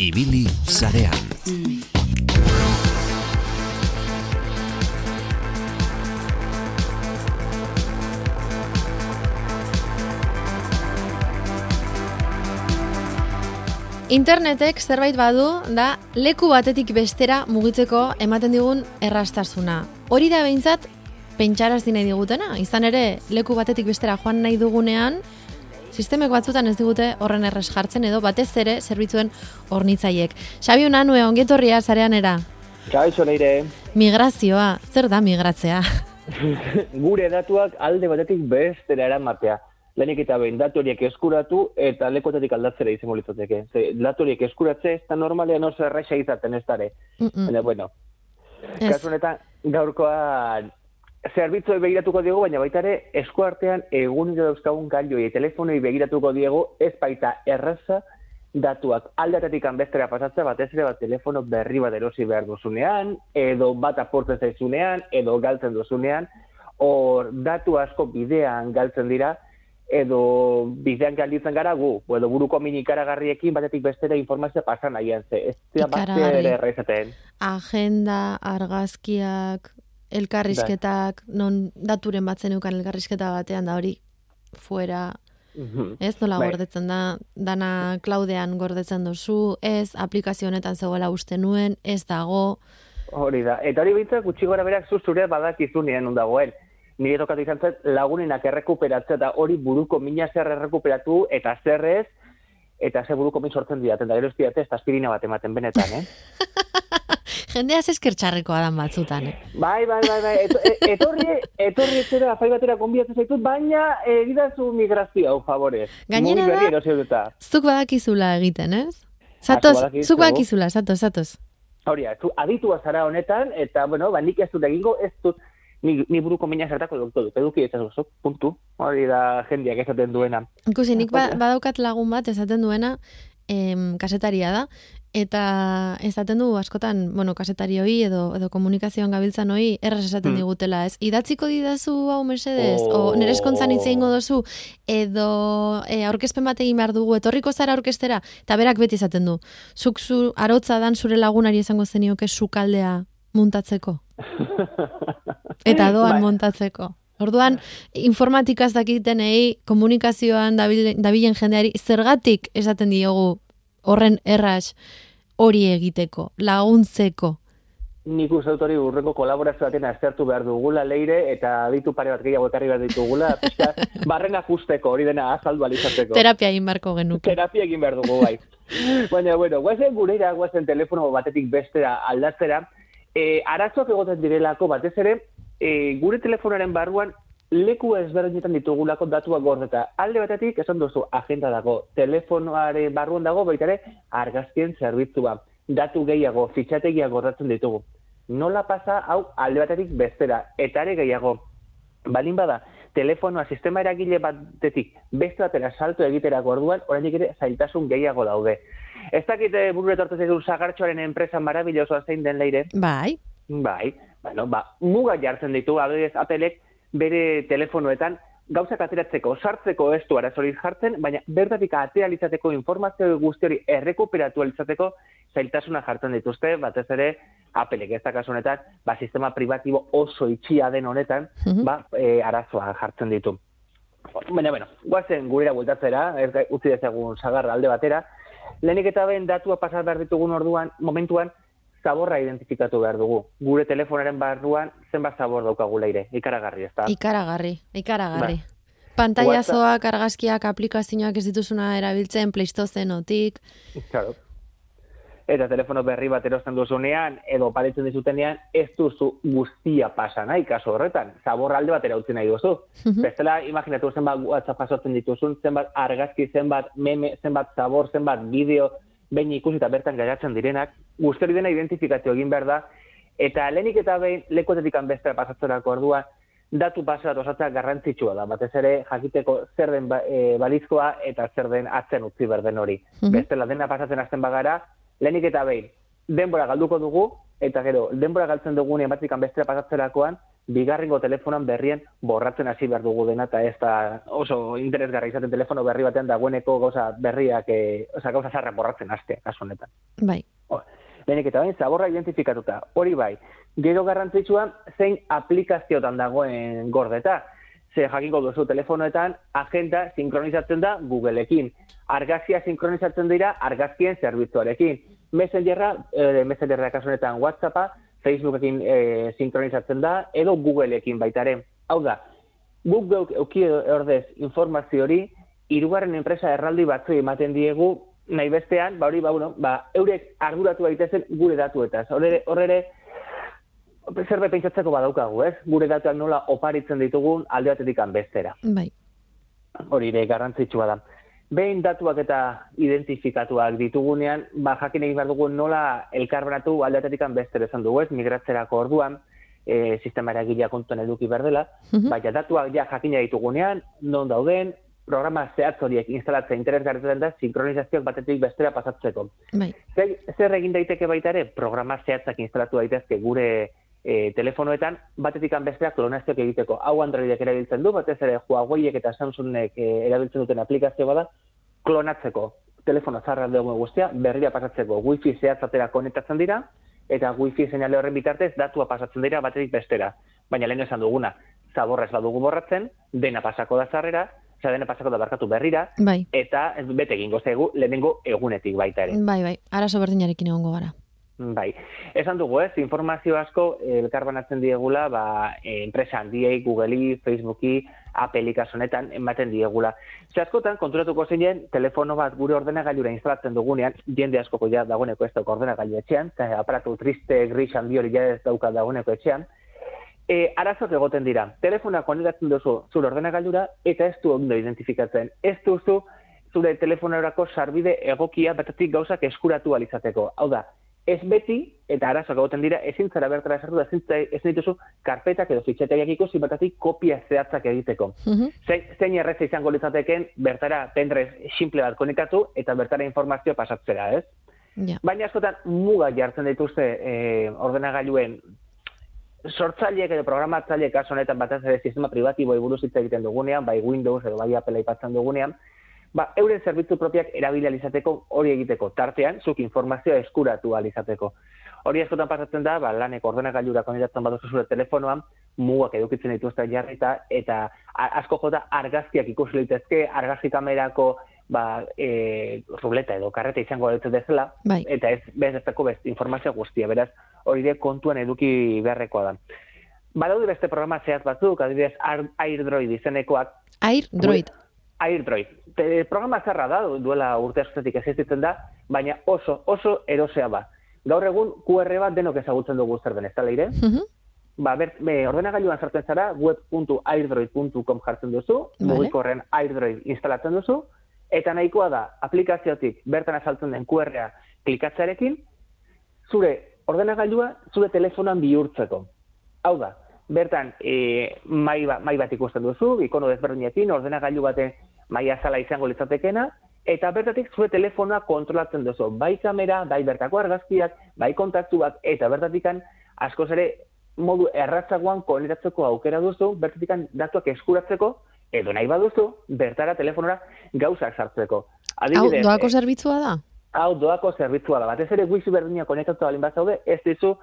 Ibili zarean. Internetek zerbait badu da leku batetik bestera mugitzeko ematen digun errastasuna. Hori da behintzat pentsarazi nahi digutena. Izan ere, leku batetik bestera joan nahi dugunean, sistemek batzutan ez digute horren erres jartzen edo batez ere zerbitzuen hornitzaiek. Xabi Unanue, ongetorria zarean era. Kaixo leire, Migrazioa, zer da migratzea? gure datuak alde batetik bestera eramatea. Lehenik eta behin datu horiek eskuratu eta lekotetik aldatzera izango litzateke. Ze datu horiek eskuratze ez da normalean oso erraixa izaten ez dare. Mm-mm. Baina, bueno, kasu honetan gaurkoan zerbitzuei begiratuko diegu, baina baita ere eskuartean egunero dauzkagun gailoi telefonoi begiratuko diegu ez baita erraza datuak aldatetik bestera pasatzea batez ere bat telefono berri bat erosi behar duzunean, edo bat aportzen zaizunean, edo galtzen duzunean, hor datu asko bidean galtzen dira, edo bidean galditzen gara gu, edo buruko min ikaragarriekin batetik bestera informazioa pasan nahian ze. Ez dira bat ere erraizaten. Agenda, argazkiak, elkarrizketak, non daturen batzen eukan elkarrizketa batean da hori fuera, Mhm. ez nola Bai. gordetzen da, dana klaudean gordetzen duzu, ez aplikazio honetan zegoela uste nuen, ez dago, Hori da. Eta hori bintzak gutxi gora berak zu zure badakizunean non dagoen. Nire tokatu izan zait lagunenak errekuperatzea eta hori buruko mina zer errekuperatu eta zer ez, eta ze buruko min sortzen didaten, da gero ez didate, ez da aspirina bat ematen benetan, eh? jendea eskertxarrekoa dan batzutan, eh? Bai, bai, bai, bai. Eto, e- etorri, etorri etxera, afai batera konbiatzen zaitut, baina egidazu migrazio, hau, favorez. Gainera da-. Zuk badakizula egiten, ez? Zatoz, badakizu. zuk badakizula, zatoz, zatoz. Hori, zu aditua zara honetan, eta, bueno, ba, nik ez dut egingo, ez dut, ni, ni buruko mina zertako doktor dut, eduki ez zuk, puntu. Hori da jendiak esaten duena. Ikusi, nik ba, badaukat lagun bat esaten duena, em, kasetaria da, eta esaten du askotan, bueno, kasetari hoi edo, edo komunikazioan gabiltzan hoi, erraz esaten Hmm. digutela, ez? Idatziko didazu hau mesedez, Oh. o nire eskontzan hitz egingo dozu, edo e, aurkezpen bat egin behar dugu, etorriko zara aurkestera, eta berak beti esaten du, zuk zu arotza dan zure lagunari esango zenioke sukaldea muntatzeko, eta doan Bai. montatzeko. Orduan, informatikaz dakitenei, komunikazioan dabil- dabilen jendeari, zergatik esaten diogu horren erras hori egiteko, laguntzeko. Nik uste dut hori urrengo kolaborazio baten aztertu behar dugula leire, eta ditu pare bat gehiago ekarri behar ditugula, pixka, barrena justeko, hori dena azaldu alizateko. Terapia egin barko genuke. terapia egin behar dugu bai. Baina, bueno, guazen gurera, guazen telefono batetik bestera aldatzera, e, arazoak egoten direlako batez ere, e, gure telefonoaren barruan leku ezberdinetan ditugulako datuak gordeta. Alde batetik, esan duzu, agenda dago, telefonoaren barruan dago, baita ere, argazkien zerbitzua. Datu gehiago, fitxategiak gordatzen ditugu. Nola pasa, hau, alde batetik bestera, eta ere gehiago, balin bada, telefonoa sistema eragile batetik beste batera salto egiterako orduan, oraindik ere zailtasun gehiago daude. Ez dakite burure tortu zaizun sagartxoaren enpresa marabillosoa zein den leire? Bai, Bai, bueno, ba, muga jartzen ditu, adibidez, apelek bere telefonoetan gauzak ateratzeko, sartzeko ez du arazorik jartzen, baina bertatik atera litzateko informazio guzti hori errekuperatu litzateko zailtasuna jartzen dituzte, batez ere apelek ez da kasu honetan, ba, sistema privatibo oso itxia den honetan, Mhm. ba, e, arazoa jartzen ditu. Baina, bueno, guazen gurera bueltatzera, ez utzi dezagun sagarra alde batera, lehenik eta behin datua pasar behar ditugun orduan, momentuan, zaborra identifikatu behar dugu. Gure telefonaren barruan zenbat zabor daukagu leire, ikaragarri, ez da? ikaragarri, ikaragarri. Bai. Pantailazoak, argazkiak, aplikazioak ez dituzuna erabiltzen, pleistozenotik, Claro. Eta telefono berri bat erosten duzunean, edo paritzen dizutenean, ez duzu guztia pasa nahi, kaso horretan. Zabor alde batera utzi nahi duzu. Mhm. Bestela, imaginatu zenbat WhatsApp jasotzen dituzun, zenbat argazki, zenbat meme, zenbat zabor, zenbat bideo, behin ikusi eta bertan geratzen direnak, guzti hori dena identifikazio egin behar da, eta lehenik eta behin lekuetetik bestera pasatzerako ordua, datu base bat osatzea garrantzitsua da, batez ere jakiteko zer den ba, e, balizkoa eta zer den atzen utzi berden hori. Mhm. Bestela dena pasatzen hasten bagara, lehenik eta behin denbora galduko dugu, eta gero, denbora galtzen dugunean batzikan bestera pasatzerakoan, bigarrengo telefonan berrien borratzen hasi behar dugu dena, eta ez da oso interesgarra izaten telefono berri batean dagoeneko gauza berriak, e, oza, gauza zarra borratzen haste, kasu honetan. Bai. Lehenik eta bain, zaborra identifikatuta, hori bai, gero garrantzitsua zein aplikaziotan dagoen gordeta. Ze jakingo duzu telefonoetan, agenda sinkronizatzen da Googleekin. Argazkia sinkronizatzen dira argazkien zerbitzuarekin. Messengerra, e, Messengerra kasunetan WhatsAppa, Facebookekin e, sinkronizatzen da, edo Googleekin baitare. Hau da, guk geuk euki ordez informazio hori, hirugarren enpresa erraldi batzu ematen diegu, nahi bestean, ba hori, ba, bueno, ba, eurek arduratu daitezen gure datuetaz. Horre, horre zerbait pentsatzeko badaukagu, ez? Gure datuak nola oparitzen ditugun alde batetik bestera. Bai. Hori ere garrantzitsua da. Behin datuak eta identifikatuak ditugunean, ba jakin egin behar dugu nola elkarbanatu alde batetik bestera esan dugu, ez? Migratzerako orduan, e, sistema eragilea kontuan eduki behar dela, uh baina datuak ja jakina ditugunean, non dauden, programa zehatz horiek instalatzea interesgarretzen da sinkronizazioak batetik bestera pasatzeko. Bai. Zer, zer egin daiteke baita ere, programa zehatzak instalatu daitezke gure e, telefonoetan batetik besteak klonazioak egiteko. Hau Androidek erabiltzen du, batez ere Huaweiek eta Samsungek e, erabiltzen duten aplikazio bada, klonatzeko telefono zarra dugu guztia, berria pasatzeko wifi zehatzatera konektatzen dira, eta wifi seinale horren bitartez datua pasatzen dira batetik bestera. Baina lehen esan duguna, zaborra ez badugu borratzen, dena pasako da zarrera, Osa, dena pasako da barkatu berrira, bai. eta bete egingo zegu lehenengo egunetik baita ere. Bai, bai, arazo berdinarekin egongo gara. Bai, esan dugu ez, informazio asko elkarbanatzen diegula, ba, enpresa handiei, Googleei, Facebooki, Appleei kasonetan ematen diegula. Ze askotan, konturatuko zeinen, telefono bat gure ordenagailura instalatzen dugunean, jende askoko ja dagoeneko ez dauka ordenagailu etxean, eta aparatu triste, gris, handi hori ja ez dauka dagoeneko etxean, e, arazok egoten dira. Telefona konetatzen duzu zure ordenagailura, eta ez du ondo identifikatzen. Ez duzu zure telefonorako sarbide egokia batatik gauzak eskuratu alizateko. Hau da, ez beti, eta arazoak egoten dira, ezin zara bertara esartu da, ezin dituzu karpetak edo fitxeteak ikusi batatik kopia zehatzak egiteko. Mhm. Zein, zein erreza izango litzateken bertara pendrez simple bat konekatu eta bertara informazioa pasatzera, ez? Ja. Baina askotan muga jartzen dituzte eh, ordenagailuen sortzaileek edo programatzaileek kaso honetan batez ere sistema privatibo buruz hitz egiten dugunean, bai Windows edo bai Apple aipatzen dugunean, ba, euren zerbitzu propiak erabili alizateko hori egiteko tartean, zuk informazioa eskuratu alizateko. Hori askotan pasatzen da, ba, laneko ordenagailura konetatzen baduzu zure telefonoan, mugak edukitzen dituzte jarrita, eta asko jota argazkiak ikusi litezke, argazki kamerako ba, e, ruleta edo karreta izango dut dezela, bai. eta ez bez ez best informazio guztia, beraz, hori de kontuan eduki beharrekoa da. Badaude beste programa zehaz batzuk, adibidez AirDroid izenekoak. AirDroid. AirDroid. Te, programa zarra da, duela urte askotetik existitzen da, baina oso, oso erosea ba. Gaur egun QR bat denok ezagutzen dugu zer den, ez da leire? Mhm. Ba, ber, be, ordenagailuan sartzen zara, web.airdroid.com jartzen duzu, Vale. mugikorren AirDroid instalatzen duzu, eta nahikoa da, aplikaziotik bertan azaltzen den QR-a klikatzearekin, zure ordenagailua zure telefonan bihurtzeko. Hau da, bertan e, mai, ba, mai bat ikusten duzu, ikono desberdinekin, ordenagailu bate mai azala izango litzatekena, eta bertatik zure telefonoa kontrolatzen duzu. Bai kamera, bai bertako argazkiak, bai kontaktuak, eta bertatikan askoz ere modu erratzagoan konetatzeko aukera duzu, bertatikan datuak eskuratzeko, edo nahi baduzu, bertara telefonora gauzak sartzeko. Hau, Adibidez, doako eh, zerbitzua da? hau doako zerbitzua da. Batez ere wifi berdina konektatu balin bat zaude, ez dizu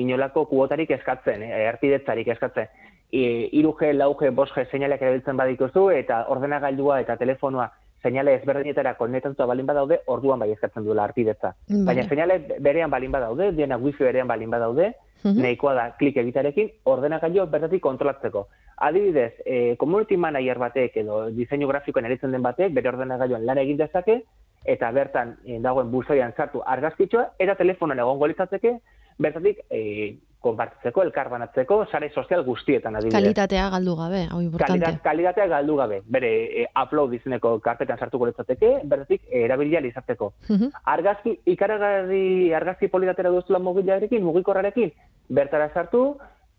inolako kuotarik eskatzen, eh, erpidetzarik eskatzen. E, 3G, 4G, 5G seinaleak erabiltzen badituzu eta ordenagailua eta telefonoa seinale ezberdinetara konektatuta balin badaude, orduan bai eskatzen duela arpidetza. Vale. Baina seinale berean balin badaude, diena wifi berean balin badaude, Mhm. nahikoa da klik egitarekin ordenagailu bertatik kontrolatzeko. Adibidez, e, community manager batek edo diseinu grafikoen eritzen den batek bere ordenagailuan lan egin dezake eta bertan e, dagoen buzoian sartu argazkitxoa eta telefonoan egongo litzateke bertatik e, konpartitzeko, elkarbanatzeko, sare sozial guztietan adibidez. Kalitatea galdu gabe, hau importante. Kalitat, kalitatea galdu gabe. Bere e, upload izeneko karpetan sartuko litzateke, bertatik e, erabilia izateko. Mhm. Argazki, ikaragarri argazki polidatera duzula mugilarekin, mugikorrarekin, bertara sartu,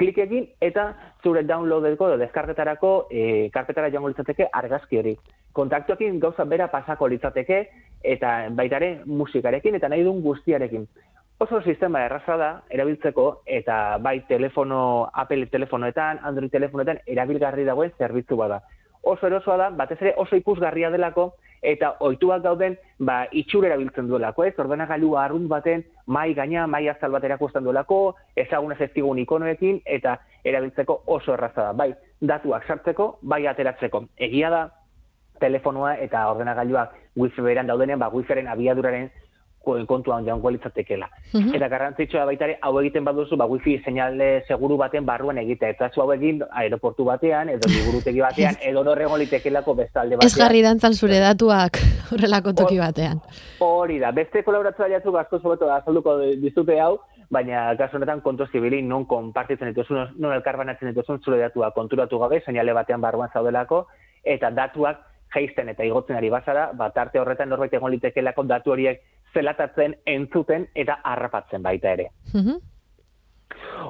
klik egin, eta zure downloadeko edo deskargetarako e, karpetara joango litzateke argazki hori. Kontaktuekin gauza bera pasako litzateke, eta baitare musikarekin, eta nahi duen guztiarekin. Oso sistema erraza da erabiltzeko eta bai telefono, Apple telefonoetan, Android telefonoetan erabilgarri dagoen zerbitzu bada. Oso erosoa da, batez ere oso ikusgarria delako eta ohituak gauden ba, itxur erabiltzen duelako, ez? Ordenagailu arrunt baten mai gaina, mai azal bat erakusten duelako, ezagun ez ikonoekin eta erabiltzeko oso erraza da. Bai, datuak sartzeko, bai ateratzeko. Egia da, telefonoa eta ordenagailuak wifi beran daudenean, ba, wifiaren abiaduraren kontuan joan guelitzatekela. Mhm. Eta garrantzitsua baita ere, hau egiten baduzu, ba, wifi seinale seguru baten barruan egitea. Eta zu hau egin aeroportu batean, edo liburutegi batean, edo norregon litekelako bestalde batean. Ez jarri dantzan zure datuak horrelako toki batean. Hori da, beste kolaboratzea jatzuk asko zobeto azalduko dizute hau, baina kasu honetan kontu zibili non konpartitzen dituzun, non elkarbanatzen dituzun zure datua konturatu gabe, seinale batean barruan zaudelako, eta datuak jaisten eta igotzen ari bazara, bat arte horretan norbait egon litekelako datu horiek zelatatzen, entzuten eta harrapatzen baita ere. Mhm.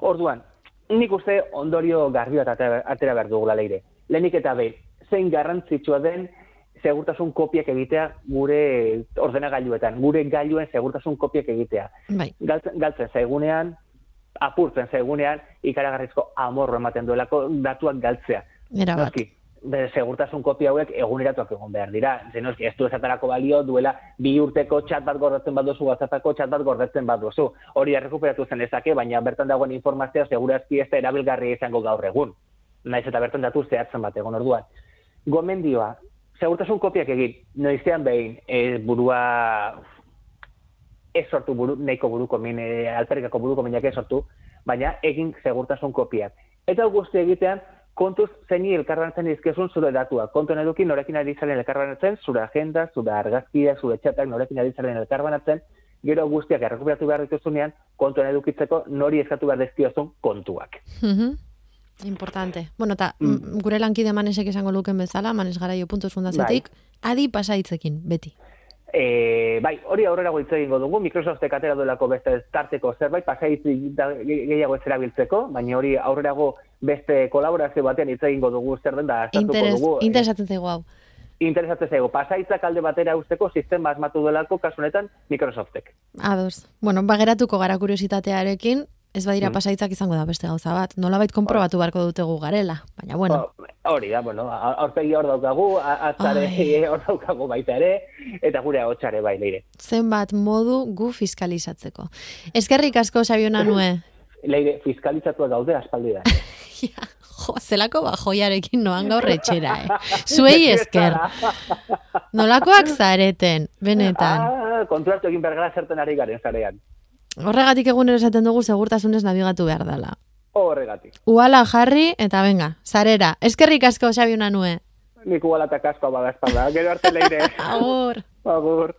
Orduan, nik uste ondorio garbi bat atera atera behar dugula leire. Lehenik eta behin, zein garrantzitsua den segurtasun kopiak egitea gure ordenagailuetan, gure gailuen segurtasun kopiak egitea. Bai. Galtzen, galtzen zaigunean, apurtzen zaigunean, ikaragarrizko amorro ematen duelako datuak galtzea. Era bat. Noski, be, segurtasun kopia hauek eguneratuak egon behar dira. Zenoski, ez du esatarako balio duela bi urteko txat bat gordetzen baduzu, WhatsAppako txat bat gordetzen baduzu. Hori errekuperatu zen ezake, baina bertan dagoen informazioa segurazki ez da erabilgarria izango gaur egun. Naiz eta bertan datu zehatzen bat egon orduan. Gomendioa, segurtasun kopiak egin, noizean behin, e, burua ez sortu buru, nahiko buruko min, e, alperikako buruko minak ez sortu, baina egin segurtasun kopiak. Eta guzti egitean, kontuz zeini elkarranatzen dizkezun zure datuak. Kontu eduki norekin ari zaren elkarranatzen, zure agenda, zure argazkia, zure txatak norekin ari zaren elkarbanatzen, gero guztiak errekuperatu behar dituzunean, kontuan edukitzeko nori eskatu behar dizkiozun kontuak. Mhm. Importante. Bueno, eta Mm. gure lankide manesek esango luken bezala, manes garaio puntuz fundazetik, adi pasaitzekin, beti. E, bai, hori aurrera hitz egingo dugu, Microsoftek atera duelako beste tarteko zerbait, ge- gehiago ez erabiltzeko, baina hori aurrerago beste kolaborazio batean hitz egingo dugu zer den da Interes, dugu. e, interesatzen zaigu hau. interesatzen zaigu, pasaitzak alde batera usteko sistema asmatu delako kasu honetan Microsoftek. Ados. Bueno, bageratuko gara kuriositatearekin, ez badira Mm. pasaitzak izango da beste gauza bat. Nolabait konprobatu beharko dutegu garela, baina bueno. Ba, Hori da, bueno, aurpegi hor daukagu, atzare hor daukagu baita ere, eta gure ahotsare bai leire. zenbat modu gu fiskalizatzeko. Eskerrik asko Sabiona nue. Leire, fiskalizatua gaude aspaldi da. Ja, jo, zelako ba joiarekin noan gaur etxera, eh? Zuei esker. Nolakoak zareten, benetan. Ah, konturatu egin behar gara zerten ari garen zarean. Horregatik egunero esaten dugu segurtasunez nabigatu behar dela. Horregatik. Uala jarri eta venga, zarera. Eskerrik asko Sabiona nue. Nik ugalata kaskoa bada espalda. Gero arte leire. Agur. Agur.